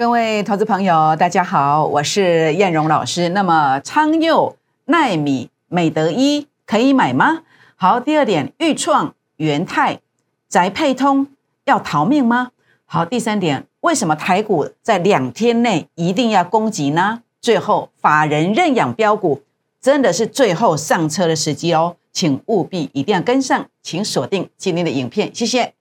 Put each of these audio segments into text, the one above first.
各位投资朋友，大家好，我是燕荣老师。那么昌佑、奈米、美德一可以买吗？好，第二点，豫创、元泰、宅配通要逃命吗？好，第三点，为什么台股在两天内一定要攻击呢？最后，法人认养标股真的是最后上车的时机哦，请务必一定要跟上，请锁定今天的影片，谢谢。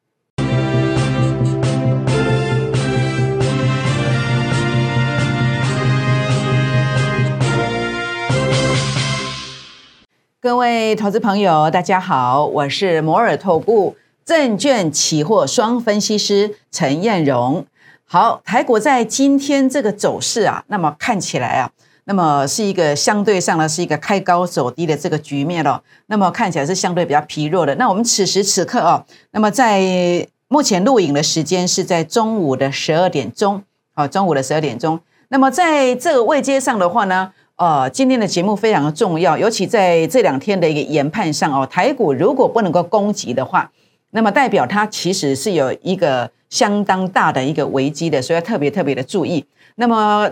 各位投资朋友，大家好，我是摩尔投顾证券期货双分析师陈燕荣。好，台股在今天这个走势啊，那么看起来啊，那么是一个相对上呢是一个开高走低的这个局面了。那么看起来是相对比较疲弱的。那我们此时此刻啊，那么在目前录影的时间是在中午的十二点钟，好，中午的十二点钟。那么在这个位阶上的话呢？呃，今天的节目非常的重要，尤其在这两天的一个研判上哦，台股如果不能够攻击的话，那么代表它其实是有一个相当大的一个危机的，所以要特别特别的注意。那么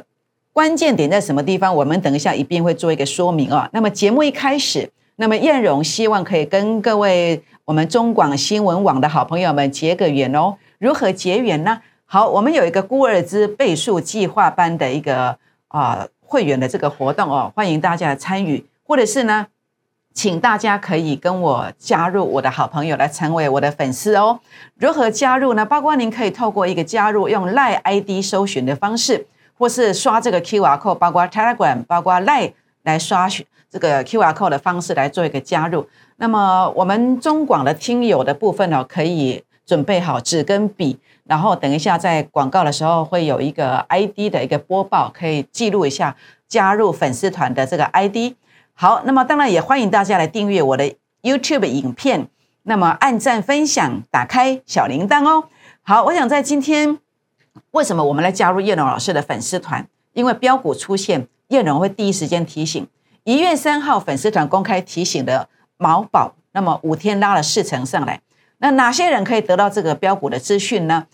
关键点在什么地方？我们等一下一并会做一个说明啊。那么节目一开始，那么燕荣希望可以跟各位我们中广新闻网的好朋友们结个缘哦。如何结缘呢？好，我们有一个孤儿之倍数计划班的一个啊。会员的这个活动哦，欢迎大家来参与，或者是呢，请大家可以跟我加入我的好朋友来成为我的粉丝哦。如何加入呢？包括您可以透过一个加入用赖 ID 搜寻的方式，或是刷这个 QR code，包括 Telegram，包括赖来刷这个 QR code 的方式来做一个加入。那么我们中广的听友的部分呢，可以准备好纸跟笔。然后等一下，在广告的时候会有一个 ID 的一个播报，可以记录一下加入粉丝团的这个 ID。好，那么当然也欢迎大家来订阅我的 YouTube 影片，那么按赞、分享、打开小铃铛哦。好，我想在今天为什么我们来加入叶龙老师的粉丝团？因为标股出现，叶龙会第一时间提醒。一月三号粉丝团公开提醒的毛宝，那么五天拉了四成上来。那哪些人可以得到这个标股的资讯呢？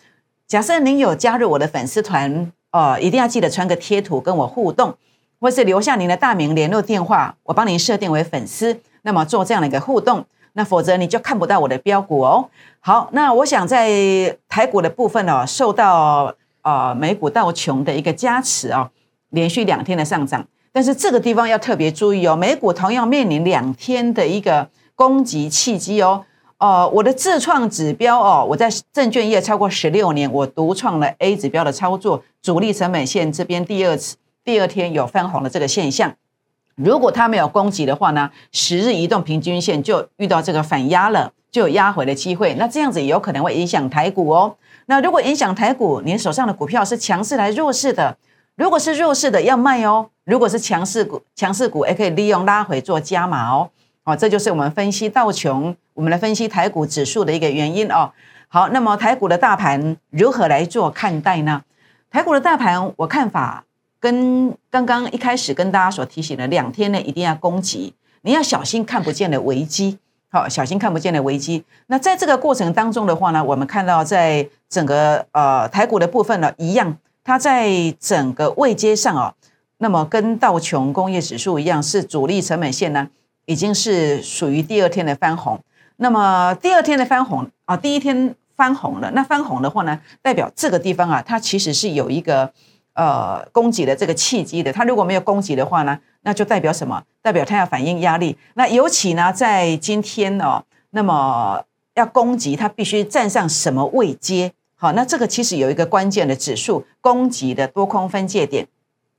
假设您有加入我的粉丝团哦，一定要记得传个贴图跟我互动，或是留下您的大名、联络电话，我帮您设定为粉丝，那么做这样的一个互动。那否则你就看不到我的标股哦。好，那我想在台股的部分哦，受到呃美股道琼的一个加持哦，连续两天的上涨，但是这个地方要特别注意哦，美股同样面临两天的一个攻击契机哦。哦，我的自创指标哦，我在证券业超过十六年，我独创了 A 指标的操作，主力成本线这边第二次第二天有翻红的这个现象，如果它没有攻击的话呢，十日移动平均线就遇到这个反压了，就有压回的机会，那这样子有可能会影响台股哦。那如果影响台股，您手上的股票是强势来弱势的，如果是弱势的要卖哦，如果是强势股，强势股也可以利用拉回做加码哦。哦，这就是我们分析道琼，我们来分析台股指数的一个原因哦。好，那么台股的大盘如何来做看待呢？台股的大盘，我看法跟刚刚一开始跟大家所提醒的两天内一定要攻击，你要小心看不见的危机。好，小心看不见的危机。那在这个过程当中的话呢，我们看到在整个呃台股的部分呢，一样，它在整个位阶上哦，那么跟道琼工业指数一样，是主力成本线呢。已经是属于第二天的翻红，那么第二天的翻红啊，第一天翻红了，那翻红的话呢，代表这个地方啊，它其实是有一个呃供给的这个契机的。它如果没有供给的话呢，那就代表什么？代表它要反应压力。那尤其呢，在今天哦，那么要攻击，它必须站上什么位阶？好，那这个其实有一个关键的指数，攻击的多空分界点。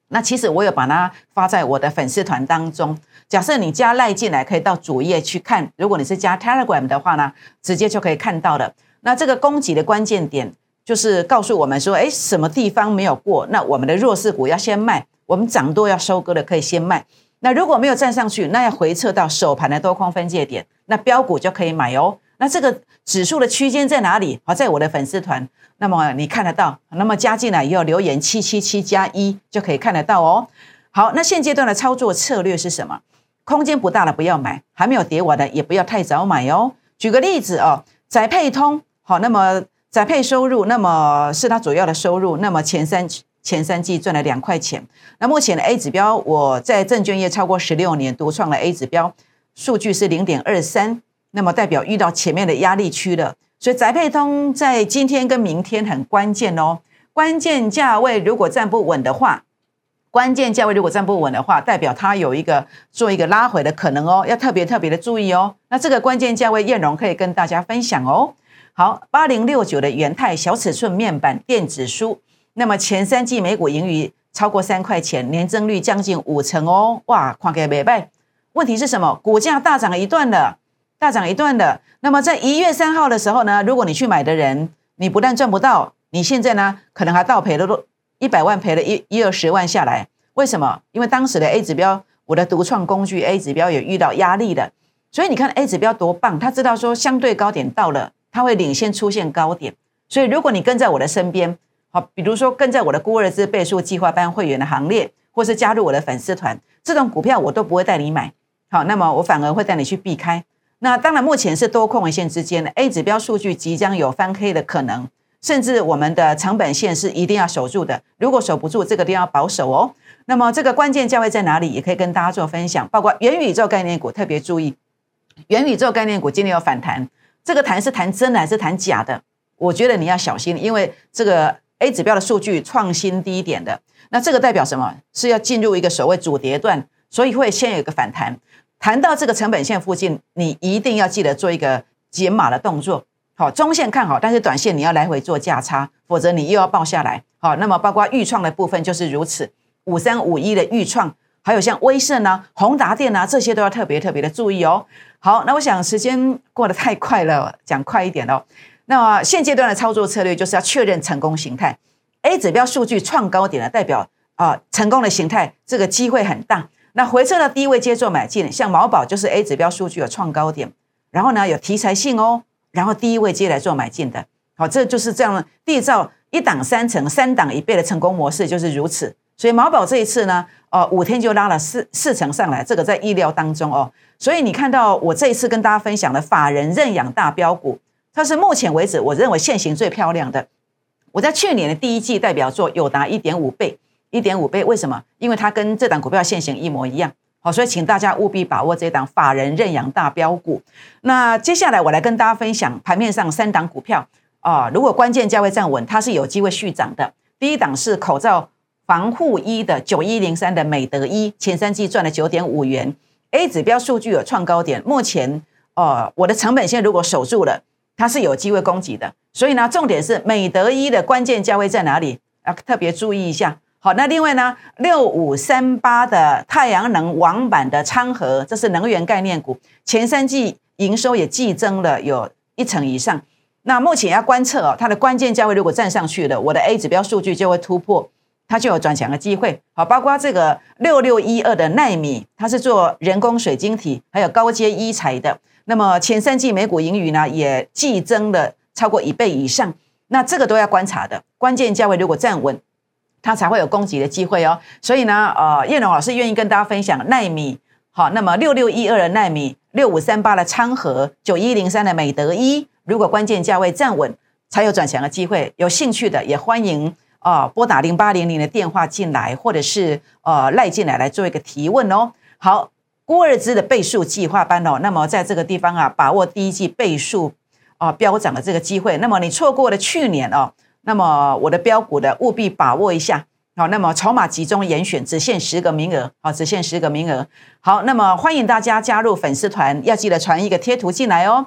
那其实我有把它发在我的粉丝团当中。假设你加赖进来，可以到主页去看。如果你是加 Telegram 的话呢，直接就可以看到了。那这个供给的关键点就是告诉我们说，哎，什么地方没有过？那我们的弱势股要先卖，我们涨多要收割的可以先卖。那如果没有站上去，那要回撤到首盘的多空分界点，那标股就可以买哦。那这个指数的区间在哪里？好，在我的粉丝团，那么你看得到。那么加进来以后留言七七七加一就可以看得到哦。好，那现阶段的操作策略是什么？空间不大的不要买，还没有跌完的也不要太早买哦。举个例子哦，宅配通好，那么宅配收入，那么是它主要的收入，那么前三前三季赚了两块钱。那目前的 A 指标，我在证券业超过十六年，独创了 A 指标数据是零点二三，那么代表遇到前面的压力区了。所以宅配通在今天跟明天很关键哦，关键价位如果站不稳的话。关键价位如果站不稳的话，代表它有一个做一个拉回的可能哦，要特别特别的注意哦。那这个关键价位，燕荣可以跟大家分享哦。好，八零六九的元泰小尺寸面板电子书，那么前三季每股盈余超过三块钱，年增率将近五成哦。哇，看给没败。问题是什么？股价大涨一段了，大涨一段的。那么在一月三号的时候呢，如果你去买的人，你不但赚不到，你现在呢可能还倒赔了。一百万赔了一一二十万下来，为什么？因为当时的 A 指标，我的独创工具 A 指标也遇到压力的，所以你看 A 指标多棒，他知道说相对高点到了，他会领先出现高点。所以如果你跟在我的身边，好，比如说跟在我的孤儿之倍数计划班会员的行列，或是加入我的粉丝团，这种股票我都不会带你买，好，那么我反而会带你去避开。那当然，目前是多空位线之间的 A 指标数据即将有翻黑的可能。甚至我们的成本线是一定要守住的，如果守不住，这个都要保守哦。那么这个关键价位在哪里？也可以跟大家做分享，包括元宇宙概念股，特别注意，元宇宙概念股今天有反弹，这个弹是弹真的还是弹假的？我觉得你要小心，因为这个 A 指标的数据创新低点的，那这个代表什么？是要进入一个所谓主跌段，所以会先有一个反弹，弹到这个成本线附近，你一定要记得做一个减码的动作。好，中线看好，但是短线你要来回做价差，否则你又要爆下来。好，那么包括预创的部分就是如此，五三五一的预创，还有像威盛啊、宏达电啊，这些都要特别特别的注意哦。好，那我想时间过得太快了，讲快一点哦。那么现阶段的操作策略就是要确认成功形态，A 指标数据创高点的代表啊，成功的形态，这个机会很大。那回撤到低位接做买进，像毛宝就是 A 指标数据有创高点，然后呢有题材性哦。然后第一位接来做买进的，好，这就是这样缔造一档三成、三档一倍的成功模式，就是如此。所以毛宝这一次呢，哦，五天就拉了四四成上来，这个在意料当中哦。所以你看到我这一次跟大家分享的法人认养大标股，它是目前为止我认为现行最漂亮的。我在去年的第一季代表作有达一点五倍，一点五倍，为什么？因为它跟这档股票现行一模一样。好，所以请大家务必把握这档法人认养大标股。那接下来我来跟大家分享盘面上三档股票啊，如果关键价位站稳，它是有机会续涨的。第一档是口罩防护衣的九一零三的美德一，前三季赚了九点五元，A 指标数据有创高点，目前呃我的成本线如果守住了，它是有机会攻击的。所以呢，重点是美德一的关键价位在哪里？要特别注意一下。好，那另外呢，六五三八的太阳能网板的昌河，这是能源概念股，前三季营收也季增了有一成以上。那目前要观测哦，它的关键价位如果站上去了，我的 A 指标数据就会突破，它就有转强的机会。好，包括这个六六一二的奈米，它是做人工水晶体，还有高阶医材的。那么前三季每股盈余呢，也季增了超过一倍以上。那这个都要观察的，关键价位如果站稳。它才会有攻击的机会哦，所以呢，呃，叶龙老师愿意跟大家分享奈米，好，那么六六一二的奈米，六五三八的昌河，九一零三的美德一，如果关键价位站稳，才有转强的机会。有兴趣的也欢迎啊，拨打零八零零的电话进来，或者是呃赖进来来做一个提问哦。好，郭二芝的倍数计划班哦，那么在这个地方啊，把握第一季倍数啊飙涨的这个机会，那么你错过了去年哦。那么我的标股的务必把握一下，好，那么筹码集中严选，只限十个名额，好，只限十个名额，好，那么欢迎大家加入粉丝团，要记得传一个贴图进来哦，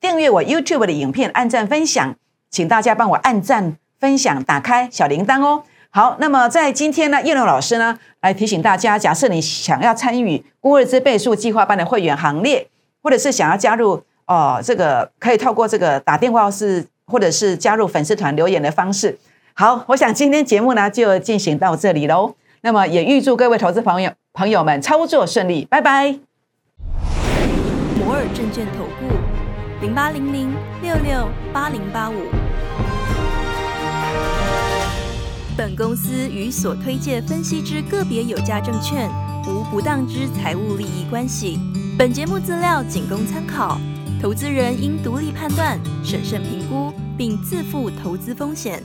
订阅我 YouTube 的影片，按赞分享，请大家帮我按赞分享，打开小铃铛哦。好，那么在今天呢，叶龙老师呢来提醒大家，假设你想要参与孤日之倍数计划班的会员行列，或者是想要加入哦，这个可以透过这个打电话是。或者是加入粉丝团留言的方式。好，我想今天节目呢就进行到这里喽。那么也预祝各位投资朋友朋友们操作顺利，拜拜。摩尔证券投顾零八零零六六八零八五。本公司与所推介分析之个别有价证券无不当之财务利益关系。本节目资料仅供参考。投资人应独立判断、审慎评估，并自负投资风险。